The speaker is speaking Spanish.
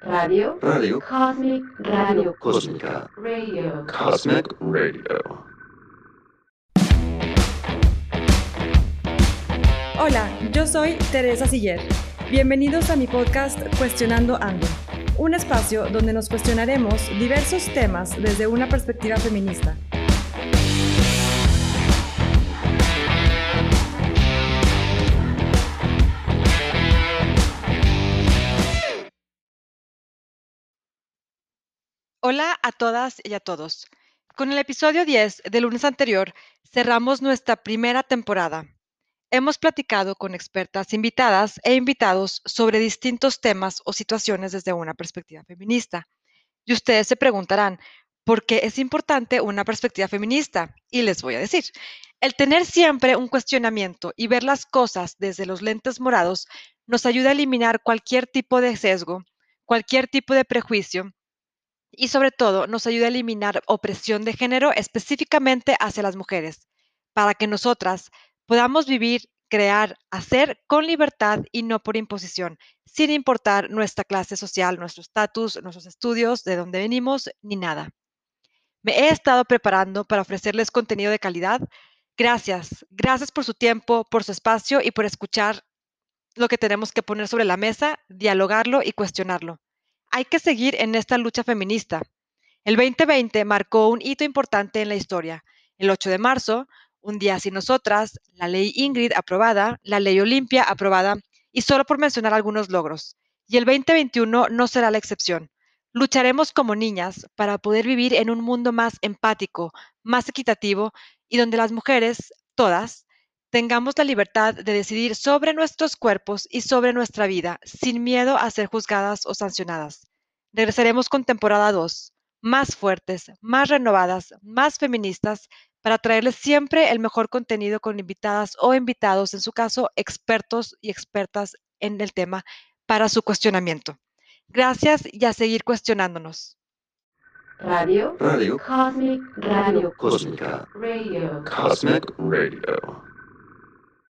Radio. Radio. Cosmic Radio. Cósmica. Radio. Cosmic Radio. Hola, yo soy Teresa Siller. Bienvenidos a mi podcast Cuestionando Ando, un espacio donde nos cuestionaremos diversos temas desde una perspectiva feminista. Hola a todas y a todos. Con el episodio 10 del lunes anterior cerramos nuestra primera temporada. Hemos platicado con expertas invitadas e invitados sobre distintos temas o situaciones desde una perspectiva feminista. Y ustedes se preguntarán, ¿por qué es importante una perspectiva feminista? Y les voy a decir, el tener siempre un cuestionamiento y ver las cosas desde los lentes morados nos ayuda a eliminar cualquier tipo de sesgo, cualquier tipo de prejuicio y sobre todo nos ayuda a eliminar opresión de género específicamente hacia las mujeres, para que nosotras podamos vivir, crear, hacer con libertad y no por imposición, sin importar nuestra clase social, nuestro estatus, nuestros estudios, de dónde venimos, ni nada. Me he estado preparando para ofrecerles contenido de calidad. Gracias, gracias por su tiempo, por su espacio y por escuchar lo que tenemos que poner sobre la mesa, dialogarlo y cuestionarlo. Hay que seguir en esta lucha feminista. El 2020 marcó un hito importante en la historia. El 8 de marzo, un día sin nosotras, la ley Ingrid aprobada, la ley Olimpia aprobada, y solo por mencionar algunos logros. Y el 2021 no será la excepción. Lucharemos como niñas para poder vivir en un mundo más empático, más equitativo y donde las mujeres, todas, tengamos la libertad de decidir sobre nuestros cuerpos y sobre nuestra vida, sin miedo a ser juzgadas o sancionadas. Regresaremos con temporada 2, más fuertes, más renovadas, más feministas, para traerles siempre el mejor contenido con invitadas o invitados, en su caso, expertos y expertas en el tema, para su cuestionamiento. Gracias y a seguir cuestionándonos. Radio. Radio. Cosmic Radio. Cósmica. Radio. Cosmic Radio.